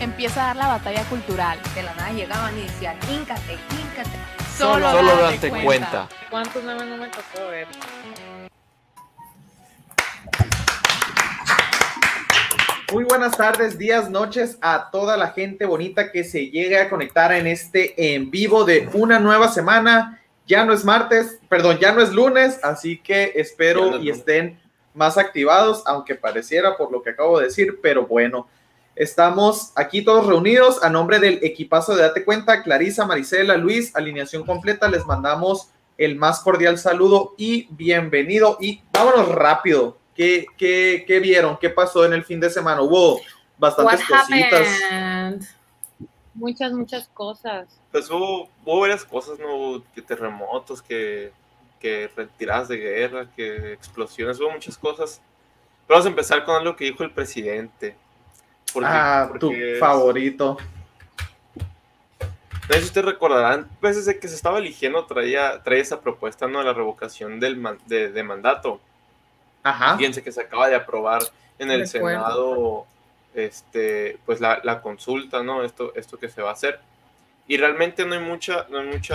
Empieza a dar la batalla cultural. De la nada llegaban y decían, híncate, híncate. Solo, Solo date date cuenta. ¿Cuántos memes no me tocó ver? Muy buenas tardes, días, noches a toda la gente bonita que se llegue a conectar en este en vivo de una nueva semana. Ya no es martes, perdón, ya no es lunes, así que espero no es y lunes. estén más activados, aunque pareciera por lo que acabo de decir, pero bueno. Estamos aquí todos reunidos a nombre del equipazo de Date Cuenta, Clarisa, Marisela, Luis, alineación completa. Les mandamos el más cordial saludo y bienvenido. Y vámonos rápido. ¿Qué, qué, qué vieron? ¿Qué pasó en el fin de semana? Hubo bastantes What cositas. happened? Muchas, muchas cosas. Pues hubo, hubo varias cosas, ¿no? Que terremotos, que, que retiradas de guerra, que explosiones, hubo muchas cosas. Pero vamos a empezar con algo que dijo el presidente. Porque- ah, tu es- favorito. No sé si ustedes recordarán, pues desde que se estaba eligiendo traía, traía esa propuesta, ¿no? De la revocación del man- de, de mandato. Ajá. Fíjense que se acaba de aprobar en el Recuerdo. Senado, este, pues la, la consulta, ¿no? Esto, esto que se va a hacer. Y realmente no hay mucha, no hay mucha,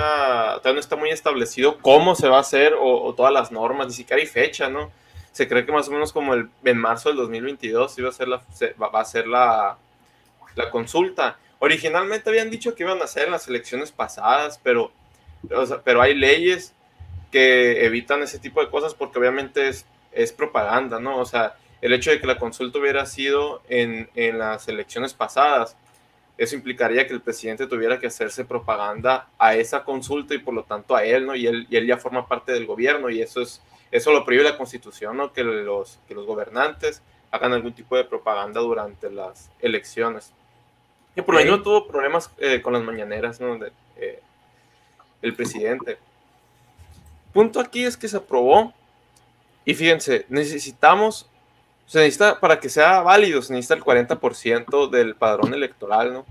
todavía no está muy establecido cómo se va a hacer o, o todas las normas, ni siquiera hay fecha, ¿no? Se cree que más o menos como el, en marzo del 2022 iba a ser la, va, a ser la, la consulta. Originalmente habían dicho que iban a hacer en las elecciones pasadas, pero, pero hay leyes que evitan ese tipo de cosas porque obviamente es, es propaganda, ¿no? O sea, el hecho de que la consulta hubiera sido en, en las elecciones pasadas, eso implicaría que el presidente tuviera que hacerse propaganda a esa consulta y por lo tanto a él, ¿no? Y él, y él ya forma parte del gobierno y eso es eso lo prohíbe la constitución, ¿no? Que los, que los gobernantes hagan algún tipo de propaganda durante las elecciones. Y por lo menos tuvo problemas eh, con las mañaneras, ¿no? De, eh, el presidente. Punto aquí es que se aprobó y fíjense, necesitamos, se necesita, para que sea válido, se necesita el 40% del padrón electoral, ¿no?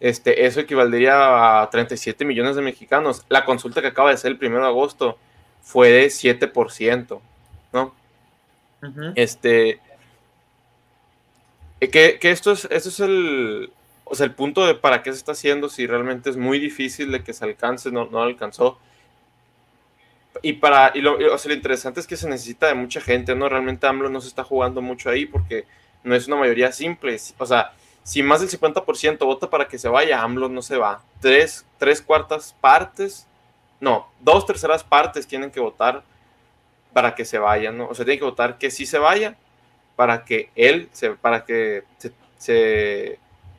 Este, eso equivaldría a 37 millones de mexicanos. La consulta que acaba de ser el 1 de agosto fue de 7%, ¿no? Este, eh, que, que esto es, esto es el, o sea, el punto de para qué se está haciendo, si realmente es muy difícil de que se alcance, no, no alcanzó. Y para, y lo, o sea, lo interesante es que se necesita de mucha gente, ¿no? Realmente AMLO no se está jugando mucho ahí porque no es una mayoría simple. O sea, si más del 50% vota para que se vaya, AMLO no se va. Tres, tres cuartas partes, no, dos terceras partes tienen que votar para que se vaya, ¿no? O sea, tienen que votar que sí se vaya para que él, se, para que se, se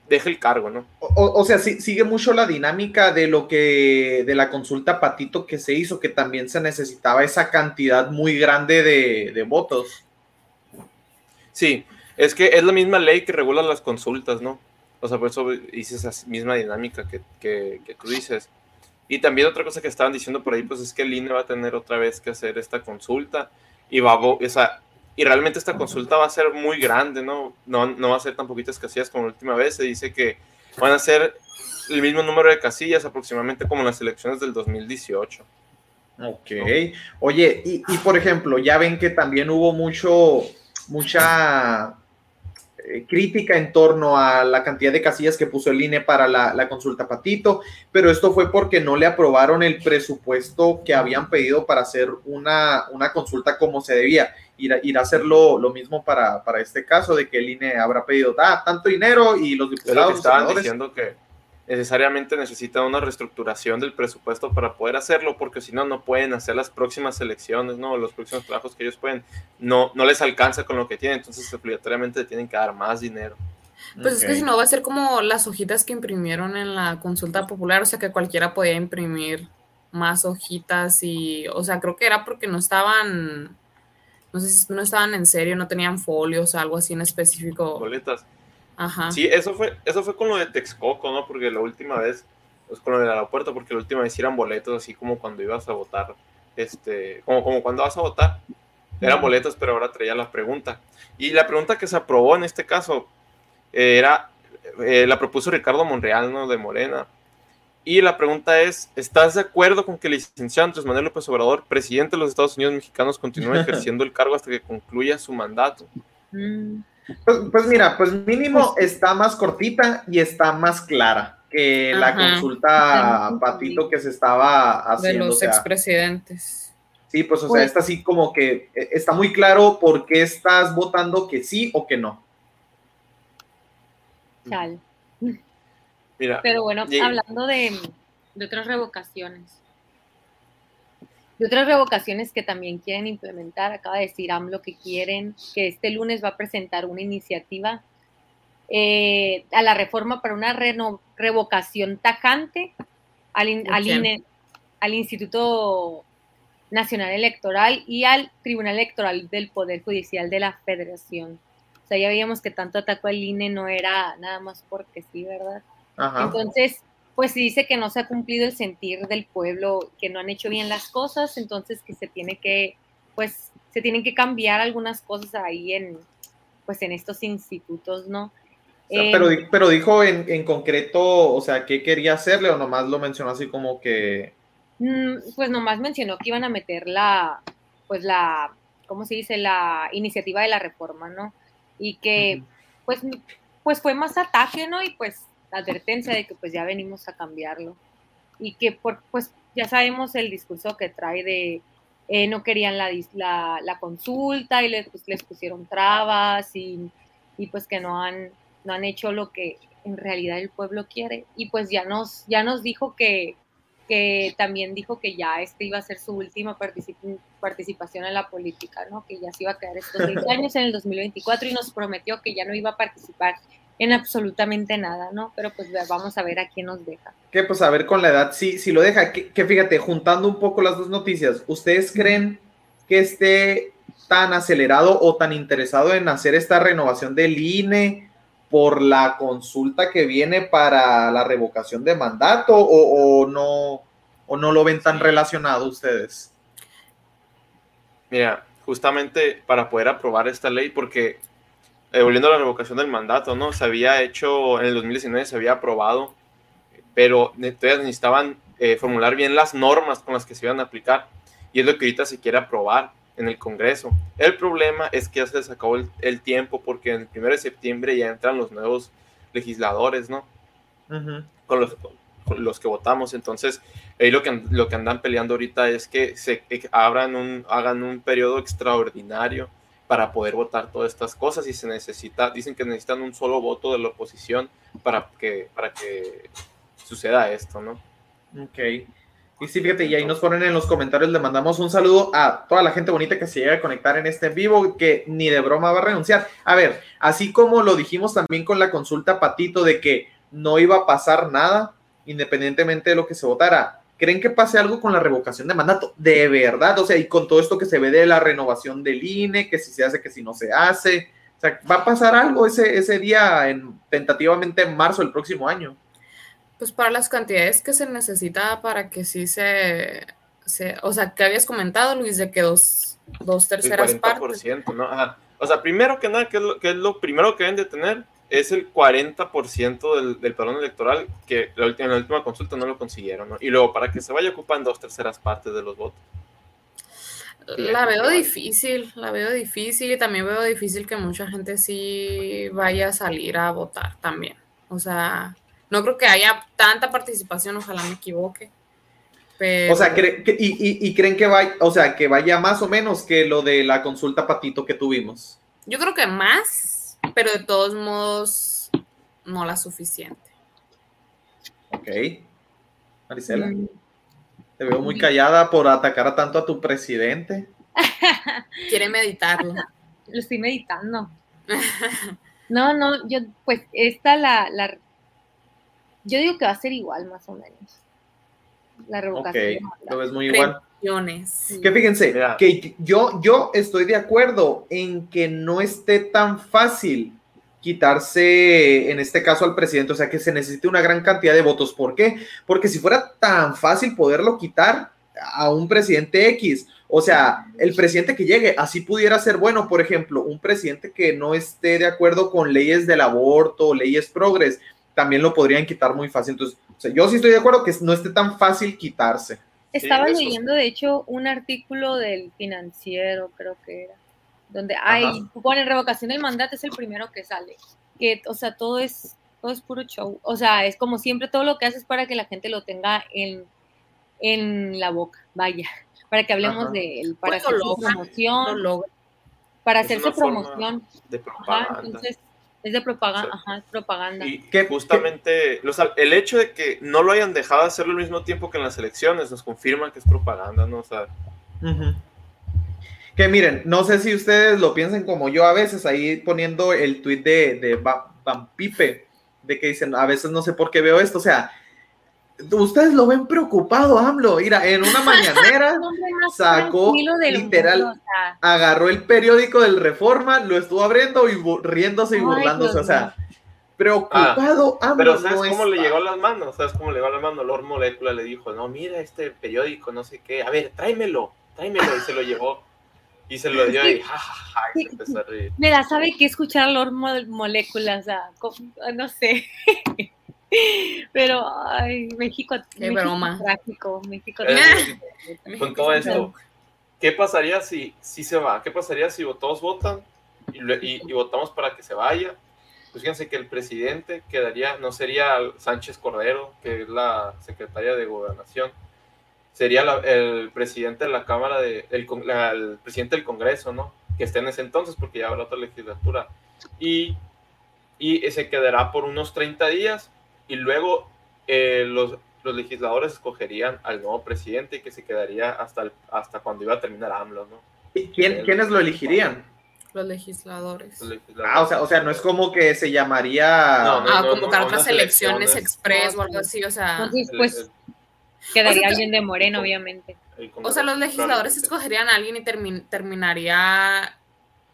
deje el cargo, ¿no? O, o sea, sí- sigue mucho la dinámica de lo que, de la consulta Patito que se hizo, que también se necesitaba esa cantidad muy grande de, de votos. Sí, es que es la misma ley que regula las consultas, ¿no? O sea, por eso hice esa misma dinámica que, que, que tú dices. Y también otra cosa que estaban diciendo por ahí, pues es que el INE va a tener otra vez que hacer esta consulta y va o sea, y realmente esta consulta va a ser muy grande, ¿no? No, no va a ser tan poquitas casillas como la última vez. Se dice que van a ser el mismo número de casillas aproximadamente como en las elecciones del 2018. Ok. Oye, y, y, por ejemplo, ya ven que también hubo mucho, mucha crítica en torno a la cantidad de casillas que puso el INE para la, la consulta Patito, pero esto fue porque no le aprobaron el presupuesto que habían pedido para hacer una, una consulta como se debía. Ir a, ir a hacer lo, lo mismo para, para este caso, de que el INE habrá pedido ah, tanto dinero y los Es lo diputados. que estaban senadores- diciendo que necesariamente necesitan una reestructuración del presupuesto para poder hacerlo, porque si no, no pueden hacer las próximas elecciones, ¿no? Los próximos trabajos que ellos pueden, no, no les alcanza con lo que tienen, entonces obligatoriamente le tienen que dar más dinero. Pues es que si no va a ser como las hojitas que imprimieron en la consulta popular, o sea que cualquiera podía imprimir más hojitas y, o sea, creo que era porque no estaban, no sé si no estaban en serio, no tenían folios o algo así en específico. Boletas. Ajá. Sí, eso fue, eso fue con lo de Texcoco, ¿no? Porque la última vez, pues con lo del aeropuerto, porque la última vez eran boletos así como cuando ibas a votar, este, como, como cuando vas a votar. Eran boletos, pero ahora traía la pregunta. Y la pregunta que se aprobó en este caso eh, era, eh, la propuso Ricardo Monreal, ¿no? De Morena. Y la pregunta es, ¿estás de acuerdo con que el licenciado Andrés Manuel López Obrador, presidente de los Estados Unidos mexicanos, continúe ejerciendo el cargo hasta que concluya su mandato? Mm, Pues, pues mira, pues mínimo está más cortita y está más clara que la Ajá. consulta Patito que se estaba de haciendo. o los sea, expresidentes. sí, pues o sea, Pues- está así como que eh, está muy claro por qué estás votando que sí o que no. Chale. Mira, Pero bueno, y- hablando de, de otras revocaciones. De otras revocaciones que también quieren implementar, acaba de decir AMLO que quieren, que este lunes va a presentar una iniciativa eh, a la reforma para una reno- revocación tajante al, in- ¿De al? INE, al Instituto Nacional Electoral y al Tribunal Electoral del Poder Judicial de la Federación. O sea, ya veíamos que tanto atacó al INE no era nada más porque sí, ¿verdad? Ajá. Entonces, pues si dice que no se ha cumplido el sentir del pueblo, que no han hecho bien las cosas, entonces que se tiene que, pues, se tienen que cambiar algunas cosas ahí en, pues, en estos institutos, ¿no? O sea, Eh, pero, di- pero dijo en, en concreto, o sea, qué quería hacerle o nomás lo mencionó así como que... Mm, Pues nomás mencionó que iban a meter la, pues la, ¿cómo se dice? La iniciativa de la reforma, ¿no? Y que, pues, pues fue más ataque, ¿no? Y pues la advertencia de que pues ya venimos a cambiarlo. Y que, por, pues, ya sabemos el discurso que trae de eh, no querían la, la, la consulta y les, pues, les pusieron trabas y, y pues que no han, no han hecho lo que en realidad el pueblo quiere. Y pues ya nos, ya nos dijo que, que también dijo que ya este iba a ser su última particip- participación en la política, ¿no? Que ya se iba a quedar estos seis años en el 2024 y nos prometió que ya no iba a participar en absolutamente nada, ¿no? Pero pues vamos a ver a quién nos deja. Que pues a ver con la edad, si, si lo deja, que, que fíjate, juntando un poco las dos noticias, ¿ustedes creen que esté tan acelerado o tan interesado en hacer esta renovación del INE por la consulta que viene para la revocación de mandato o, o no, o no lo ven tan relacionado ustedes? Mira, justamente para poder aprobar esta ley, porque eh, volviendo a la revocación del mandato, ¿no? Se había hecho, en el 2019 se había aprobado, pero entonces necesitaban eh, formular bien las normas con las que se iban a aplicar, y es lo que ahorita se quiere aprobar en el Congreso. El problema es que ya se les acabó el, el tiempo, porque en el 1 de septiembre ya entran los nuevos legisladores, ¿no? Con los, que votamos. Entonces, ahí lo que, lo que andan peleando ahorita es que se que abran un, hagan un periodo extraordinario para poder votar todas estas cosas y se necesita, dicen que necesitan un solo voto de la oposición para que, para que suceda esto, ¿no? Ok. Y sí, fíjate, y ahí nos ponen en los comentarios, le mandamos un saludo a toda la gente bonita que se llega a conectar en este en vivo, que ni de broma va a renunciar. A ver, así como lo dijimos también con la consulta Patito de que no iba a pasar nada, independientemente de lo que se votara, ¿creen que pase algo con la revocación de mandato? De verdad, o sea, y con todo esto que se ve de la renovación del INE, que si se hace, que si no se hace, o sea, ¿va a pasar algo ese, ese día, en, tentativamente en marzo del próximo año? Pues para las cantidades que se necesita para que sí se, se o sea, que habías comentado, Luis, de que dos, dos El terceras partes. 40%, ¿no? Ajá. O sea, primero que nada, ¿qué es, lo, qué es lo primero que deben de tener? Es el 40% del, del padrón electoral, que la última, en la última consulta no lo consiguieron, ¿no? Y luego, para que se vaya ocupando dos terceras partes de los votos. La veo difícil, la veo difícil y también veo difícil que mucha gente sí vaya a salir a votar también. O sea, no creo que haya tanta participación, ojalá me equivoque. Pero, O sea, cre- que- y, y- y creen que vaya, o sea, que vaya más o menos que lo de la consulta patito que tuvimos. yo creo que más, pero de todos modos no la suficiente. Ok. Marisela, Mm, te veo muy callada por atacar a tanto a tu presidente. Quiere meditarlo. Lo estoy meditando. No, no, yo, pues esta la, la, yo digo que va a ser igual más o menos. La Ok, revocación. de lo ves muy igual. Que fíjense, que yo, yo estoy de acuerdo en que no esté tan fácil quitarse, en este caso al presidente, o sea, que se necesite una gran cantidad de votos. ¿Por qué? Porque si fuera tan fácil poderlo quitar a un presidente X, o sea, el presidente que llegue, así pudiera ser bueno, por ejemplo, un presidente que no esté de acuerdo con leyes del aborto, leyes progres, también lo podrían quitar muy fácil. Entonces, o sea, yo sí estoy de acuerdo que no esté tan fácil quitarse. Estaba leyendo, de hecho, un artículo del financiero, creo que era, donde hay, pone revocación del mandato, es el primero que sale. Que, o sea, todo es, todo es puro show. O sea, es como siempre, todo lo que haces para que la gente lo tenga en, en la boca, vaya, para que hablemos Ajá. de él, para lo hacer su promoción, para Es hacer su promoción. de Ajá, propaganda. entonces, es de propaganda, ajá, es propaganda. Y ¿Qué- justamente, o sea, el hecho de que no lo hayan dejado hacerlo al mismo tiempo que en las elecciones nos confirma que es propaganda, ¿no? O sea. Que miren, no sé si ustedes lo piensan como yo a veces, ahí poniendo el tweet de, de de que dicen, a veces no sé por qué veo esto, o sea, ustedes lo ven preocupado, AMLO, mira, en una mañanera sacó literal- mundo, o sea, agarró el periódico del Reforma, lo estuvo abriendo y riéndose y Ay, burlándose, Dios o sea, preocupado AMLO. pero ¿sabes no cómo le llegó a las manos? ¿Sabes cómo le llegó a las manos? Lord Molecula le dijo, no, mira este periódico, no sé qué, a ver, tráemelo, tráemelo, y se lo llevó. Y se lo dio y ja, ja, ja, y se empezó a reír. Me da sabe que escuchar Lord Mo- Moléculas, o sea, no sé. Pero, ay, México, Qué México broma. trágico, México Eh, con todo esto, ¿qué pasaría si, si se va? ¿Qué pasaría si todos votan y, le- y- y votamos para que se vaya? Pues fíjense que el presidente quedaría, no sería Sánchez Cordero, que es la secretaria de Gobernación, sería la- el presidente de la Cámara, de, el, la- el presidente del Congreso, ¿no? Que esté en ese entonces, porque ya habrá otra legislatura. Y, y se quedará por unos 30 días y luego eh, los, los legisladores escogerían al nuevo presidente que se quedaría hasta, el- hasta cuando iba a terminar AMLO, ¿no? ¿Y ¿Quién, ¿Quiénes lo elegirían? Los legisladores. Los legisladores. Ah, o sea, o sea, no es como que se llamaría... No, no, Ah, no, convocar no, otras elecciones elecciones. express o algo así, o sea. Entonces, El- pues, el- quedaría O sea, alguien de Moreno, obviamente. el O sea, los legisladores escogerían a alguien y termin- terminaría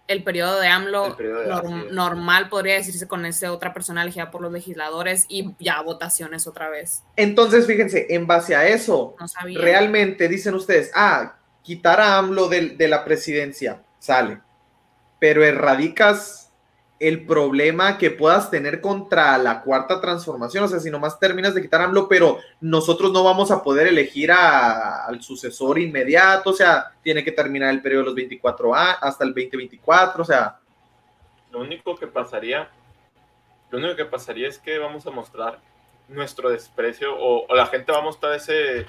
el periodo de AMLO periodo de- norm- normal, podría decirse, con esa otra persona elegida por los legisladores y ya votaciones otra vez. Entonces, fíjense, en base a eso, No realmente dicen ustedes, ah, quitar a AMLO de, la presidencia, sale, pero erradicas el problema que puedas tener contra la cuarta transformación, o sea, si nomás terminas de quitar AMLO, pero nosotros no vamos a poder elegir a- al sucesor inmediato, o sea, tiene que terminar el periodo de los 24 a, hasta el 2024, o sea, Lo único que pasaría, lo único que pasaría es que vamos a mostrar nuestro desprecio o, o la gente va a mostrar ese,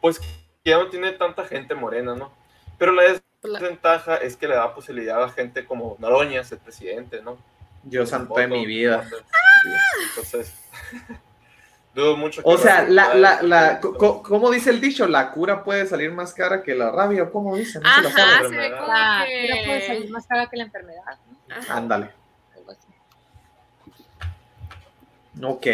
pues ya no tiene tanta gente morena, ¿no? Pero la Pues la- desventaja es que le da posibilidad a gente como Noroñas, el presidente, ¿no? Dios santo de mi vida. Entonces, dudo mucho. que O sea, la, la, la, ¿cómo dice el dicho? La cura puede salir más cara que la rabia, ¿o ¿cómo dice? No se. Ajá, ve como La cura puede salir más cara que la enfermedad, ¿no? Ándale. Algo así. Ok.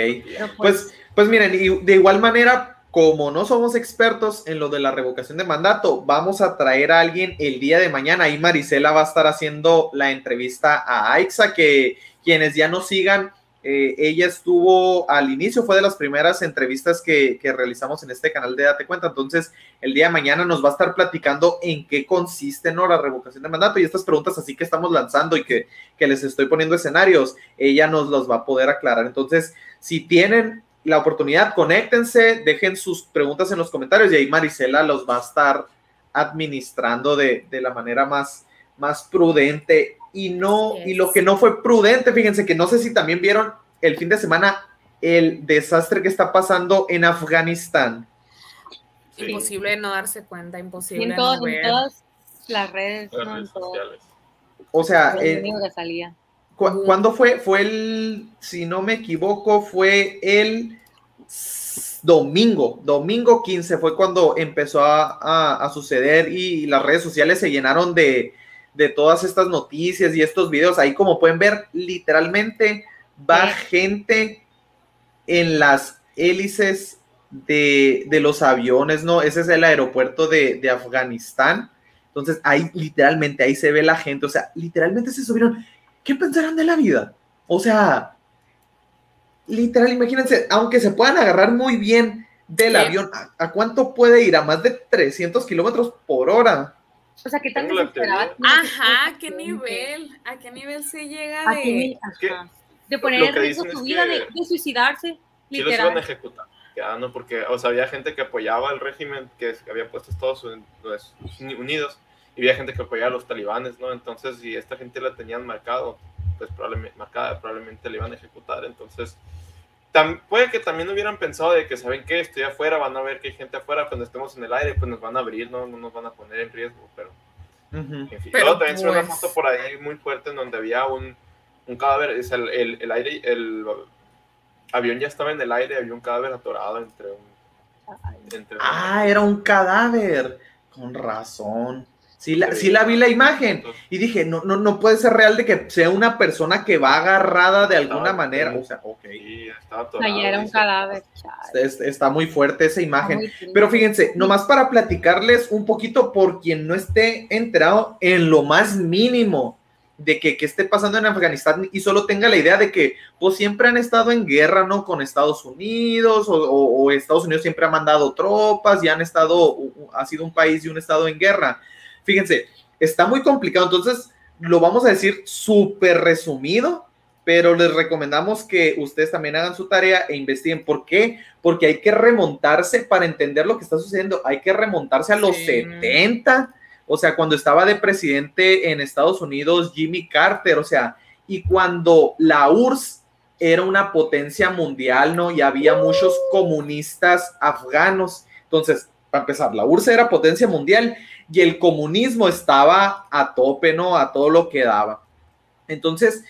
Pues, pues miren, y de igual manera, como no somos expertos en lo de la revocación de mandato, vamos a traer a alguien el día de mañana. Ahí Marisela va a estar haciendo la entrevista a Aixa, que quienes ya nos sigan, eh, ella estuvo al inicio, fue de las primeras entrevistas que, que realizamos en este canal de Date Cuenta. Entonces, el día de mañana nos va a estar platicando en qué consiste ¿no? la revocación de mandato y estas preguntas así que estamos lanzando y que, que les estoy poniendo escenarios, ella nos los va a poder aclarar. Entonces, si tienen la oportunidad, conéctense, dejen sus preguntas en los comentarios y ahí Marisela los va a estar administrando de, de la manera más, más prudente y no, y lo que no fue prudente, fíjense que no sé si también vieron el fin de semana el desastre que está pasando en Afganistán. Sí, Imposible no darse cuenta, imposible en, no todas- en ver. todas las redes, las ¿no? En redes todo. sociales. O sea, Lo eh, único que salía. ¿Cu- ¿cuándo fue? Fue el, si no me equivoco, fue el domingo, domingo 15 fue cuando empezó a, a- a suceder y las redes sociales se llenaron de, de todas estas noticias y estos videos. Ahí como pueden ver, literalmente va gente en las hélices de, de los aviones, ¿no? Ese es el aeropuerto de, de Afganistán. Entonces ahí literalmente, ahí se ve la gente, o sea, literalmente se subieron ¿qué pensarán de la vida? O sea, literal, imagínense, aunque se puedan agarrar muy bien del Sí. avión, ¿a, a cuánto puede ir? A más de 300 kilómetros por hora. O sea, ¿qué tan Tengo la desesperada? teoría. tiene que ser Ajá, ¿qué nivel? ¿A qué nivel se llega ¿A qué de...? poner en riesgo su vida, que- de, de suicidarse, Sí los iban a ejecutar. Ya, ¿no? Porque, o sea, había gente que apoyaba el régimen que había puesto Estados Unidos Unidos y había gente que apoyaba a los talibanes, ¿no? Entonces, si esta gente la tenían marcado, pues probablemente, marcada, probablemente le iban a ejecutar. Entonces, tam- puede que también hubieran pensado de que, ¿saben qué? Estoy afuera, van a ver que hay gente afuera, cuando estemos en el aire, pues nos van a abrir, ¿no? No nos van a poner en riesgo, pero... En fin, Pero, luego también se ve una pues- foto por ahí muy fuerte en donde había un, un cadáver, es el, el, el aire, el avión ya estaba en el aire, había un cadáver atorado entre un... Entre Ah, era un cadáver. Con razón. Sí la, sí la vi la imagen. Y dije, no, no, no puede ser real de que sea una persona que va agarrada de alguna Estaba manera. O sea, ok. Sí, atorado. era un cadáver. Está muy fuerte esa imagen. Pero fíjense, nomás para platicarles un poquito por quien no esté enterado en lo más mínimo de que, que esté pasando en Afganistán y solo tenga la idea de que pues siempre han estado en guerra, ¿no? Con Estados Unidos o, o- o Estados Unidos siempre ha mandado tropas y han estado, ha sido un país y un estado en guerra. Fíjense, está muy complicado, entonces lo vamos a decir súper resumido, pero les recomendamos que ustedes también hagan su tarea e investiguen. ¿Por qué? Porque hay que remontarse para entender lo que está sucediendo. Hay que remontarse a los Sí. 70, o sea, cuando estaba de presidente en Estados Unidos Jimmy Carter, o sea, y cuando la URSS era una potencia mundial, ¿no? Y había muchos comunistas afganos. Entonces, para empezar, la URSS era potencia mundial y el comunismo estaba a tope, ¿no? A todo lo que daba. Entonces,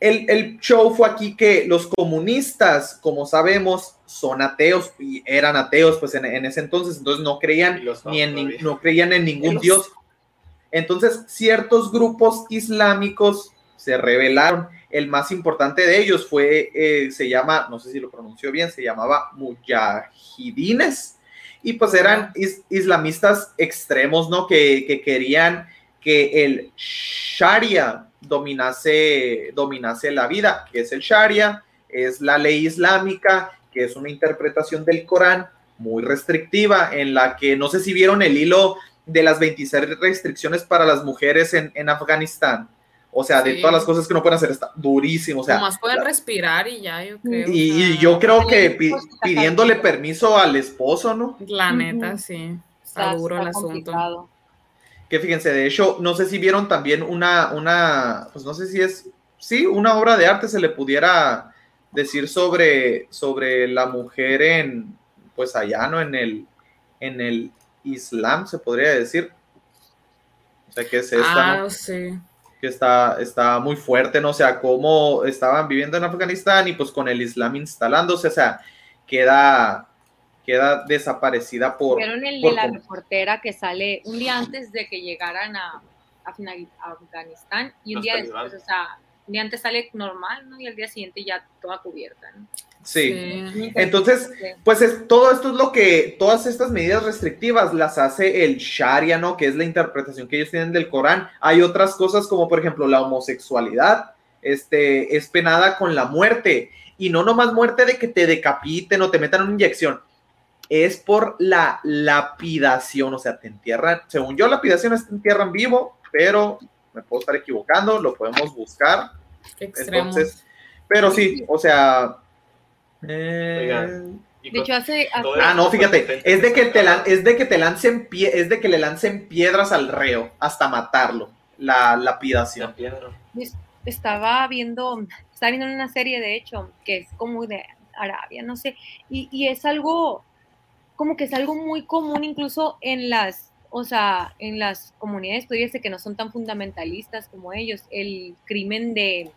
el, el show fue aquí que los comunistas, como sabemos, son ateos y eran ateos, pues en, en ese entonces, entonces no creían los ni en, todavía. no creían en ningún Los- dios. Entonces, ciertos grupos islámicos se rebelaron. El más importante de ellos fue, eh, se llama, no sé si lo pronunció bien, se llamaba Mujahidines. Y pues eran is- islamistas extremos, ¿no? Que, que querían que el Sharia dominase, dominase la vida, que es el Sharia, es la ley islámica, que es una interpretación del Corán muy restrictiva, en la que no sé si vieron el hilo de las 26 restricciones para las mujeres en, en Afganistán. O sea, de Sí. todas las cosas que no pueden hacer, está durísimo. O sea, Nomás pueden la- respirar y ya, yo creo. y, yo creo que pi- pidiéndole permiso al esposo, ¿no? La neta, sí. Está, duro el asunto. complicado. Que fíjense, de hecho, no sé si vieron también una, una, pues no sé si es, sí, una obra de arte se le pudiera decir sobre, sobre la mujer en, pues allá, ¿no? En el, en el Islam, se podría decir. O sea, que es esta, Ah, ¿no? sí. Que está, está muy fuerte, ¿no? O sea, cómo estaban viviendo en Afganistán y pues con el Islam instalándose, o sea, queda, queda desaparecida por... ¿Vieron el de la reportera que sale un día antes de que llegaran a, a Afganistán y un Los día después, o sea, un día antes sale normal, ¿no? Y al día siguiente ya toda cubierta, ¿no? Sí. Sí. Entonces, Pues es, todo esto es lo que, todas estas medidas restrictivas las hace el Sharia, ¿no? Que es la interpretación que ellos tienen del Corán. Hay otras cosas como, por ejemplo, la homosexualidad, este, es penada con la muerte. Y no nomás muerte de que te decapiten o te metan una inyección. Es por la lapidación, o sea, te entierran, según yo, lapidación es te entierran vivo, pero me puedo estar equivocando, lo podemos buscar. Qué. Entonces, pero sí, o sea... eh, Oigan, De hecho, hace, Ah, no, fíjate, es de que te es de que te lancen pie, es de que le lancen piedras al reo hasta matarlo. La lapidación. la estaba viendo, estaba viendo una serie de hecho, que es como de Arabia, no sé, y, y es algo, como que es algo muy común incluso en las, o sea, en las comunidades, podría ser que no son tan fundamentalistas como ellos, el crimen de,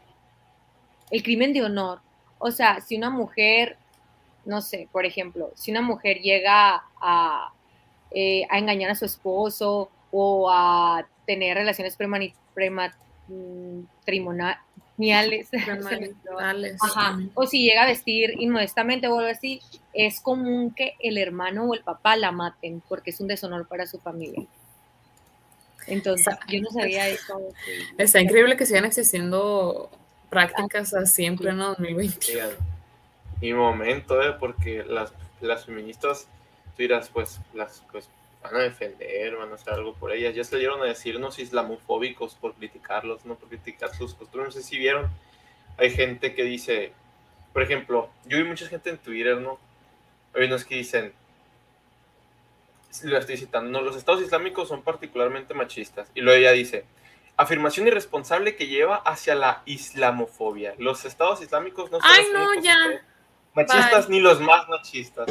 el crimen de honor. O sea, si una mujer, no sé, por ejemplo, si una mujer llega a, eh, a engañar a su esposo o a tener relaciones premani- prema- mm, Ajá. O si llega a vestir inmodestamente o algo así, es común que el hermano o el papá la maten porque es un deshonor para su familia. Entonces, yo no sabía eso. Está increíble que sigan existiendo prácticas así en pleno 2020. Digan, Y momento, ¿eh? Porque las, las feministas, tú dirás, pues, las pues, van a defender, van a hacer algo por ellas. Ya salieron a decirnos islamofóbicos por criticarlos, no por criticar sus costumbres. No sé si vieron, hay gente que dice, por ejemplo, yo vi mucha gente en Twitter, ¿no? Hay unos que dicen, lo estoy citando, no, los estados islámicos son particularmente machistas. Y luego ella dice, afirmación irresponsable que lleva hacia la islamofobia. Los estados islámicos no son Ay, los no, únicos ya. que- machistas ni los más machistas.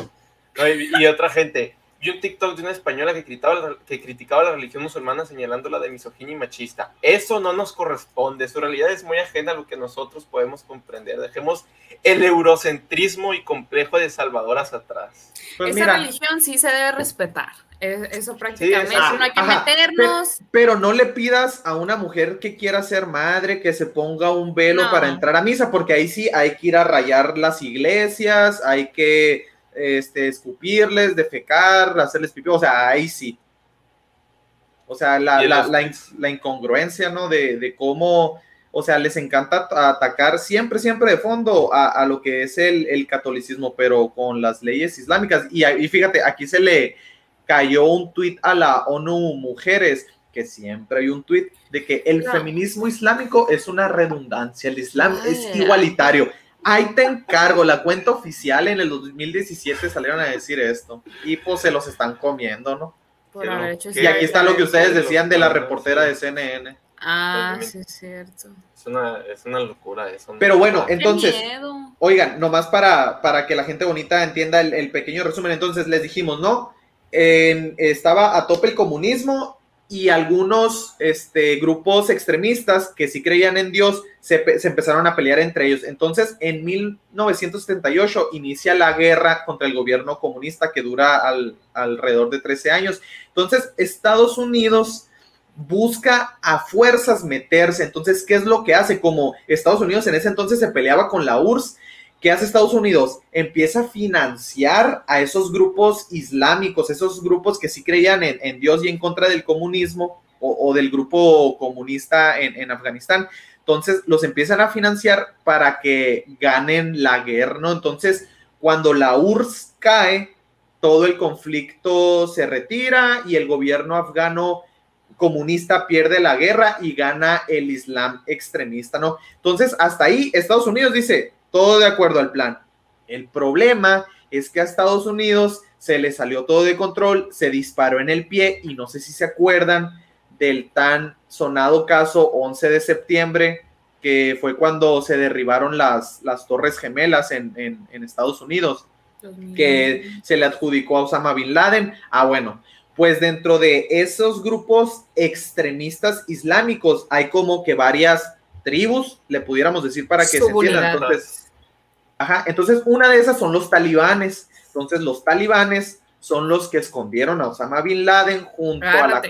No, y, y otra gente. Vi un TikTok de una española que criticaba, la- que criticaba la religión musulmana señalándola de misoginia y machista. Eso no nos corresponde. Su realidad es muy ajena a lo que nosotros podemos comprender. Dejemos el eurocentrismo y complejo de salvadoras atrás. Pues Esa mira, religión sí se debe respetar. Es- Eso prácticamente, no hay que Ajá, meternos. pero no le pidas a una mujer que quiera ser madre que se ponga un velo No. para entrar a misa, porque ahí sí hay que ir a rayar las iglesias, hay que este, escupirles, defecar, hacerles pipí, o sea, ahí sí. O sea, la, la, la in- la incongruencia, ¿no? De, de cómo, o sea, les encanta atacar siempre, siempre de fondo a, a lo que es el, el catolicismo, pero con las leyes islámicas. Y, y fíjate, aquí se le cayó un tuit a la ONU Mujeres, que siempre hay un tuit de que el No. feminismo islámico es una redundancia, el islam es Ay. igualitario. Ahí te encargo, la cuenta oficial en el 2017 salieron a decir esto y pues se los están comiendo, ¿no? Por hecho que- Y aquí está lo que ustedes decían de la reportera de CNN. Ah, sí, es cierto. Es una, es una locura eso. Pero bueno, entonces. Oigan, nomás para, para que la gente bonita entienda el, el pequeño resumen, entonces les dijimos, ¿no? Estaba a tope el comunismo y algunos este, grupos extremistas que sí creían en Dios se, se empezaron a pelear entre ellos. Entonces, en 1978 inicia la guerra contra el gobierno comunista que dura al- alrededor de 13 años. Entonces, Estados Unidos busca a fuerzas meterse. Entonces, ¿qué es lo que hace? Como Estados Unidos en ese entonces se peleaba con la URSS, ¿qué hace Estados Unidos? Empieza a financiar a esos grupos islámicos, esos grupos que sí creían en, Dios y en contra del comunismo o, o del grupo comunista en, en Afganistán. Entonces, los empiezan a financiar para que ganen la guerra, ¿no? Entonces, cuando la URSS cae, todo el conflicto se retira y el gobierno afgano comunista pierde la guerra y gana el Islam extremista, ¿no? Entonces, hasta ahí Estados Unidos dice, todo de acuerdo al plan. El problema es que a Estados Unidos se le salió todo de control, se disparó en el pie y no sé si se acuerdan del tan sonado caso 11 de septiembre, que fue cuando se derribaron las, las torres gemelas en, en- en Estados Unidos que se le adjudicó a Osama Bin Laden. Ah, bueno, pues dentro de esos grupos extremistas islámicos hay como que varias tribus, le pudiéramos decir para que se entienda. Subunidades. Entonces, ajá, entonces una de esas son los talibanes. Entonces los talibanes son los que escondieron a Osama Bin Laden junto a la,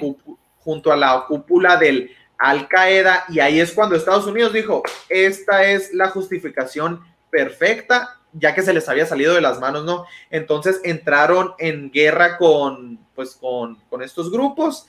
junto a la cúpula del Al Qaeda y ahí es cuando Estados Unidos dijo, esta es la justificación perfecta, ya que se les había salido de las manos, ¿no? Entonces entraron en guerra con, pues, con, con estos grupos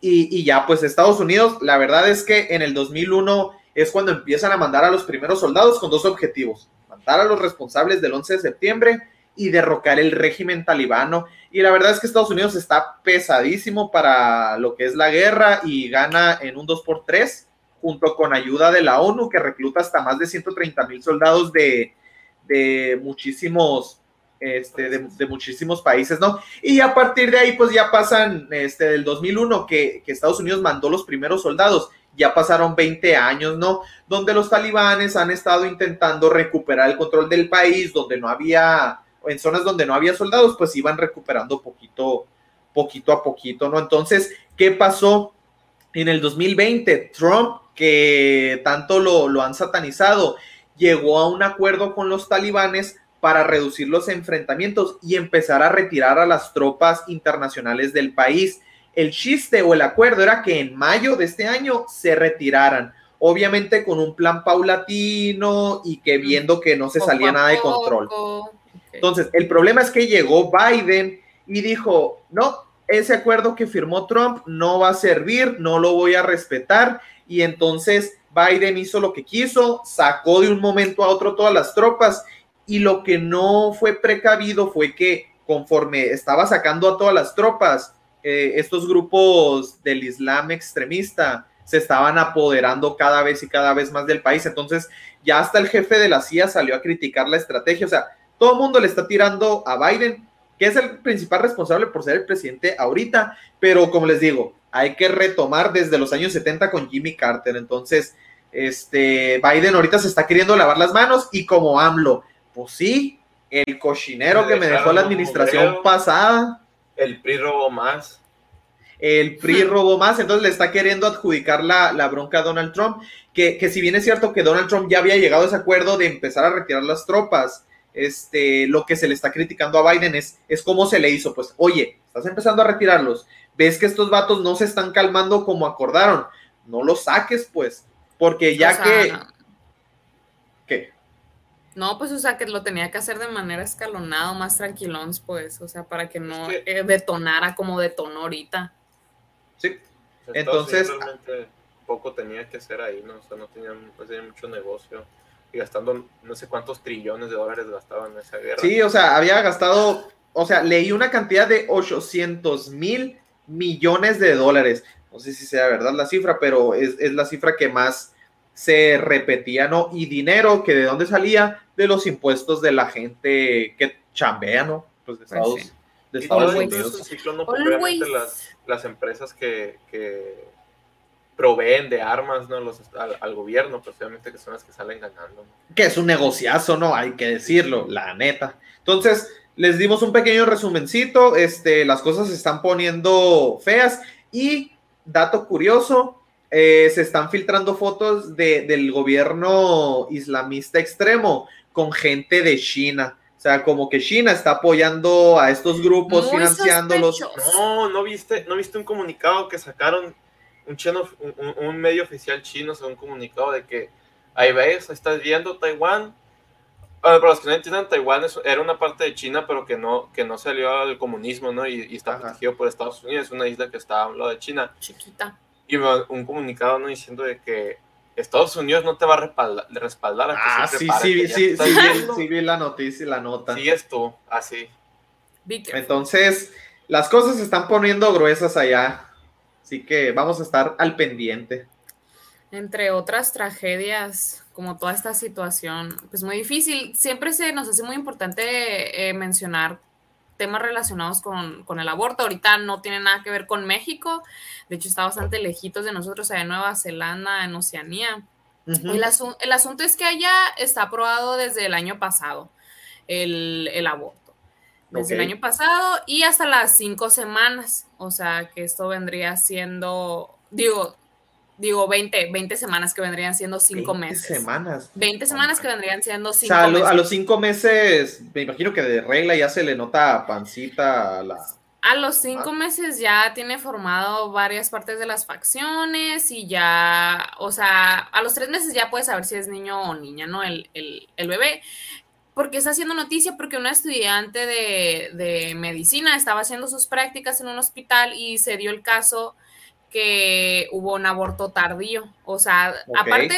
y, y ya, pues Estados Unidos, la verdad es que en el 2001 es cuando empiezan a mandar a los primeros soldados con dos objetivos, a los responsables del 11 de septiembre y derrocar el régimen talibano. Y la verdad es que Estados Unidos está pesadísimo para lo que es la guerra y gana en un 2x3 junto con ayuda de la ONU que recluta hasta más de 130 mil soldados de, de muchísimos este, de, de muchísimos países, ¿no? Y a partir de ahí, pues ya pasan, este, del 2001, que, que Estados Unidos mandó los primeros soldados, ya pasaron 20 años, ¿no? Donde los talibanes han estado intentando recuperar el control del país, donde no había, en zonas donde no había soldados, pues iban recuperando poquito, poquito a poquito, ¿no? Entonces, ¿qué pasó? En el 2020, Trump, que tanto lo, lo han satanizado, llegó a un acuerdo con los talibanes para reducir los enfrentamientos y empezar a retirar a las tropas internacionales del país. El chiste o el acuerdo era que en mayo de este año se retiraran, obviamente con un plan paulatino y que viendo que no se salía nada de control. Entonces, el problema es que llegó Biden y dijo, no, ese acuerdo que firmó Trump no va a servir, no lo voy a respetar y entonces Biden hizo lo que quiso, sacó de un momento a otro todas las tropas y lo que no fue precavido fue que conforme estaba sacando a todas las tropas, eh, estos grupos del Islam extremista se estaban apoderando cada vez y cada vez más del país. Entonces, ya hasta el jefe de la CIA salió a criticar la estrategia. O sea, todo el mundo le está tirando a Biden, que es el principal responsable por ser el presidente ahorita, pero como les digo, hay que retomar desde los años 70 con Jimmy Carter. Entonces, este, Biden ahorita se está queriendo lavar las manos y como AMLO, pues sí, el cochinero que me dejó la administración pasada. El PRI robó más. El PRI robó más, entonces le está queriendo adjudicar la, la bronca a Donald Trump, que, que, si bien es cierto que Donald Trump ya había llegado a ese acuerdo de empezar a retirar las tropas, este, lo que se le está criticando a Biden es, es cómo se le hizo. Pues, oye, estás empezando a retirarlos, ves que estos vatos no se están calmando como acordaron, no los saques, pues, porque ya O sea, que... No, pues, o sea, que lo tenía que hacer de manera escalonada, más tranquilón, pues, o sea, para que no Es que- eh, detonara como detonó ahorita. Sí, Entonces- realmente poco tenía que hacer ahí, ¿no? O sea, no tenían mucho negocio. Y gastando no sé cuántos trillones de dólares gastaban en esa guerra. Sí, o sea, había gastado, o sea, leí una cantidad de 800 mil millones de dólares. No sé si sea verdad la cifra, pero es, es la cifra que más se repetía, ¿no? Y dinero que de dónde salía de los impuestos de la gente que chambea, ¿no? Pues de Pues Estados, sí. de Estados Unidos. ciclo, ¿no? Las, las empresas que, que proveen de armas, ¿no? Los, al, al gobierno, pues obviamente que son las que salen ganando. ¿no? que es un negociazo, ¿no? Hay que decirlo, la neta. Entonces, les dimos un pequeño resumencito, este, las cosas se están poniendo feas y, dato curioso, eh, se están filtrando fotos de, del gobierno islamista extremo con gente de China. O sea, como que China está apoyando a estos grupos, Muy financiándolos. sospechoso. No, no viste, no viste un comunicado que sacaron un, chino, un, medio oficial chino, o sea, un comunicado de que ahí ves, estás viendo Taiwán. Ah, para los que no entiendan, Taiwán es- era una parte de China, pero que no, que no salió al comunismo, ¿no? Y, y está Ajá. protegido por Estados Unidos, es una isla que está a un lado de China. Chiquita. Y un comunicado, ¿no? Diciendo de que Estados Unidos no te va a respaldar, respaldar a que Ah, siempre sí, sí, que sí, sí, sí, vi, viendo, sí vi la noticia y la nota. Sigues tú, así. Entonces, las cosas se están poniendo gruesas allá. Así que vamos a estar al pendiente. Entre otras tragedias, como toda esta situación, pues muy difícil. Siempre se nos hace muy importante eh, mencionar temas relacionados con, con el aborto. Ahorita no tiene nada que ver con México. De hecho, está bastante lejitos de nosotros, allá en Nueva Zelanda, en Oceanía. El, asu- el asunto es que allá está aprobado desde el año pasado el, el aborto. Desde el año pasado y hasta las cinco semanas. O sea, que esto vendría siendo, digo, digo 20, 20 semanas que vendrían siendo cinco 20 meses. semanas. 20 semanas que vendrían siendo O cinco sea, a, lo- meses. a los cinco meses, me imagino que de regla ya se le nota pancita a la. A los cinco meses ya tiene formado varias partes de las facciones y ya, o sea, a los tres meses ya puedes saber si es niño o niña, ¿no? El, el, el bebé. Porque está haciendo noticia porque una estudiante de, de medicina estaba haciendo sus prácticas en un hospital y se dio el caso que hubo un aborto tardío. O sea, aparte,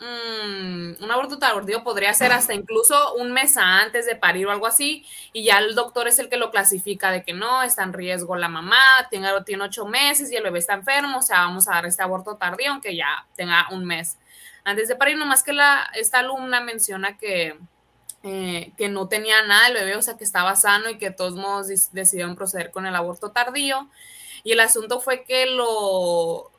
mm, un aborto tardío podría ser hasta incluso un mes antes de parir o algo así, y ya el doctor es el que lo clasifica de que no, está en riesgo la mamá, tiene, tiene ocho meses y el bebé está enfermo, o sea, vamos a dar este aborto tardío, aunque ya tenga un mes antes de parir, nomás que la, esta alumna menciona que, eh, que no tenía nada el bebé, o sea, que estaba sano y que de todos modos decidieron proceder con el aborto tardío. Y el asunto fue que lo,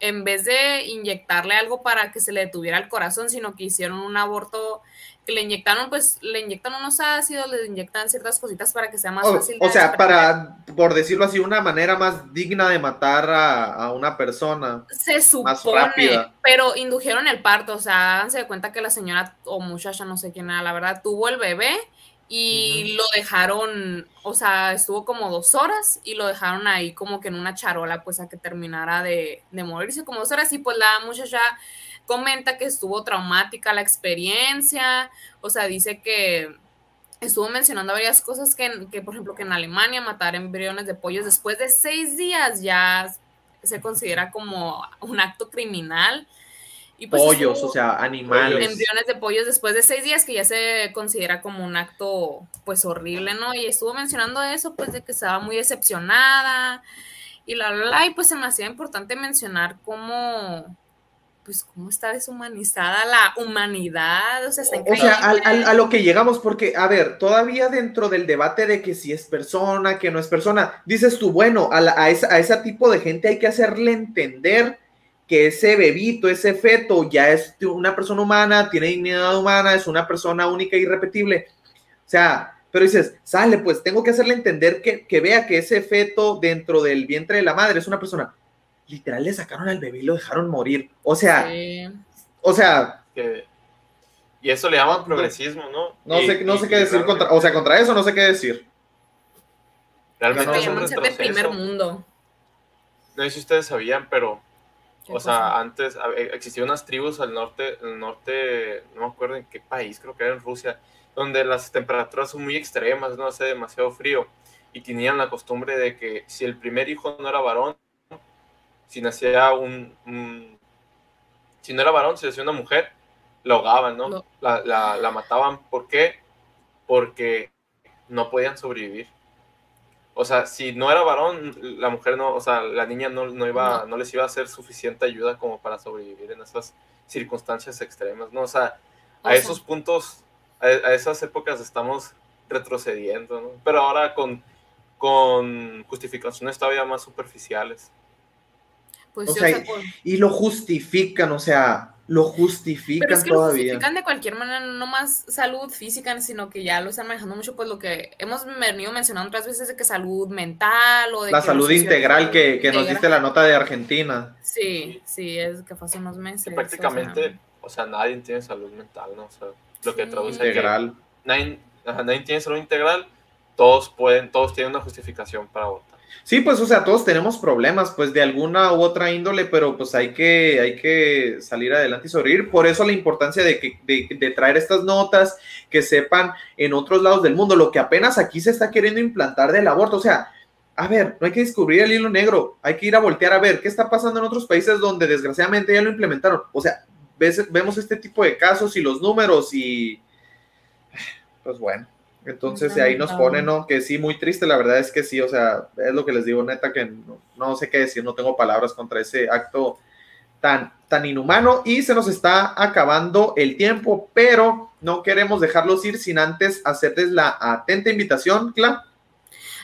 en vez de inyectarle algo para que se le detuviera el corazón, sino que hicieron un aborto que le inyectaron, pues le inyectan unos ácidos, le inyectan ciertas cositas para que sea más O, fácil. o sea, para, por decirlo así, una manera más digna de matar a, a una persona. Se más supone, rápida. pero indujeron el parto, o sea, háganse de cuenta que la señora o muchacha, no sé quién era, la verdad, tuvo el bebé y lo dejaron, o sea, estuvo como dos horas y lo dejaron ahí como que en una charola, pues a que terminara de, de morirse. Como dos horas y pues la muchacha comenta que estuvo traumática la experiencia, o sea, dice que estuvo mencionando varias cosas que, que, por ejemplo, que en Alemania matar embriones de pollos después de seis días ya se considera como un acto criminal. Y pues pollos, o sea, animales. Embriones de pollos después de seis días que ya se considera como un acto, pues, horrible, ¿no? Y estuvo mencionando eso, pues, de que estaba muy decepcionada y la, la, la, y pues se me hacía importante mencionar cómo, pues cómo está deshumanizada la humanidad, o sea, está O sea, a, a, a, lo que llegamos, porque, a ver, todavía dentro del debate de que si es persona, que no es persona, dices tú, bueno, a, la, a, esa, a ese tipo de gente hay que hacerle entender que ese bebito, ese feto, ya es una persona humana, tiene dignidad humana, es una persona única e irrepetible. O sea, pero dices, sale, pues tengo que hacerle entender que, que vea que ese feto dentro del vientre de la madre es una persona literal le sacaron al bebé y lo dejaron morir. O sea, sí. o sea. Que, y eso le llaman progresismo, ¿no? No y, sé, no sé qué decir contra, o sea, contra eso no sé qué decir. Realmente no, es un primer mundo. No sé si ustedes sabían, pero, o sea, antes existían unas tribus al norte, al norte, no me acuerdo en qué país, creo que era en Rusia, donde las temperaturas son muy extremas, no hace demasiado frío, y tenían la costumbre de que si el primer hijo no era varón, si nacía un, un, si no era varón, si nacía una mujer, la ahogaban, ¿no? no. La, la, la, mataban. ¿Por qué? Porque no podían sobrevivir. O sea, si no era varón, la mujer no, o sea, la niña no, no iba, no. no les iba a hacer suficiente ayuda como para sobrevivir en esas circunstancias extremas, ¿no? O sea, a o esos puntos, a, a, esas épocas estamos retrocediendo, ¿no? Pero ahora con, con justificaciones todavía más superficiales. Pues o, sea, sea por... y lo justifican, o sea, lo justifican Pero es que todavía. Lo justifican de cualquier manera, no más salud física, sino que ya lo están manejando mucho, pues lo que hemos venido mencionando otras veces de que salud mental o de la salud integral que, que nos diste la nota de Argentina. Sí, sí, es que fue hace unos meses. Que prácticamente, o sea, o sea, nadie tiene salud mental, ¿no? O sea, lo que sí. traduce integral. Que nadie, nadie tiene salud integral, todos pueden, todos tienen una justificación para votar. Sí, pues, o sea, todos tenemos problemas, pues, de alguna u otra índole, pero pues hay que, hay que salir adelante y sobrevivir. Por eso la importancia de, que, de, de, traer estas notas, que sepan en otros lados del mundo, lo que apenas aquí se está queriendo implantar del aborto. O sea, a ver, no hay que descubrir el hilo negro, hay que ir a voltear a ver qué está pasando en otros países donde desgraciadamente ya lo implementaron. O sea, vemos este tipo de casos y los números y, pues bueno. Entonces ahí nos pone, ¿no? Que sí, muy triste, la verdad es que sí, o sea, es lo que les digo, neta, que no, no, sé qué decir, no tengo palabras contra ese acto tan, tan inhumano y se nos está acabando el tiempo, pero no queremos dejarlos ir sin antes hacerles la atenta invitación, Cla.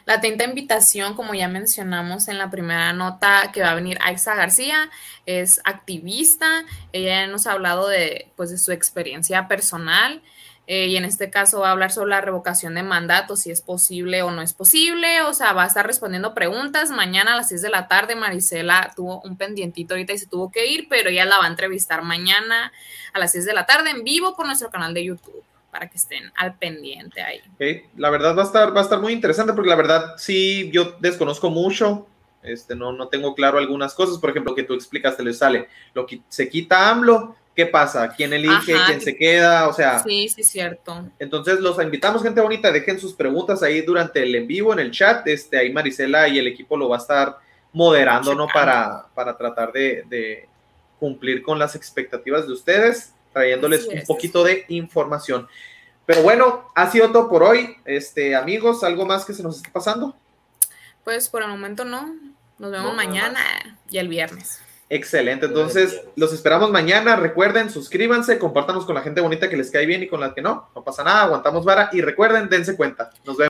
La atenta invitación, como ya mencionamos en la primera nota, que va a venir Aixa García, es activista, ella nos ha hablado de, pues, de su experiencia personal, eh, y en este caso va a hablar sobre la revocación de mandato, si es posible o no es posible, o sea, va a estar respondiendo preguntas. Mañana a las 6 de la tarde Marisela tuvo un pendientito ahorita y se tuvo que ir, pero ella la va a entrevistar mañana a las 6 de la tarde en vivo por nuestro canal de YouTube para que estén al pendiente ahí. Okay. La verdad va a estar va a estar muy interesante porque la verdad sí yo desconozco mucho, este no no tengo claro algunas cosas, por ejemplo, que tú explicaste le sale, lo que se quita AMLO ¿qué pasa? ¿Quién elige? Ajá, ¿Quién se queda? O sea. Sí, sí, cierto. Entonces los invitamos, gente bonita, dejen sus preguntas ahí durante el en vivo, en el chat. Este, ahí Marisela y el equipo lo va a estar moderando, ¿no? Para, para tratar de, de, cumplir con las expectativas de ustedes, trayéndoles un poquito de información. Pero bueno, ha sido todo por hoy. Este, amigos, ¿algo más que se nos esté pasando? Pues por el momento no. Nos vemos no, mañana y el viernes. Excelente, entonces los esperamos mañana. Recuerden, suscríbanse, compártanos con la gente bonita que les cae bien y con la que no. No pasa nada, aguantamos vara y recuerden, dense cuenta. Nos vemos.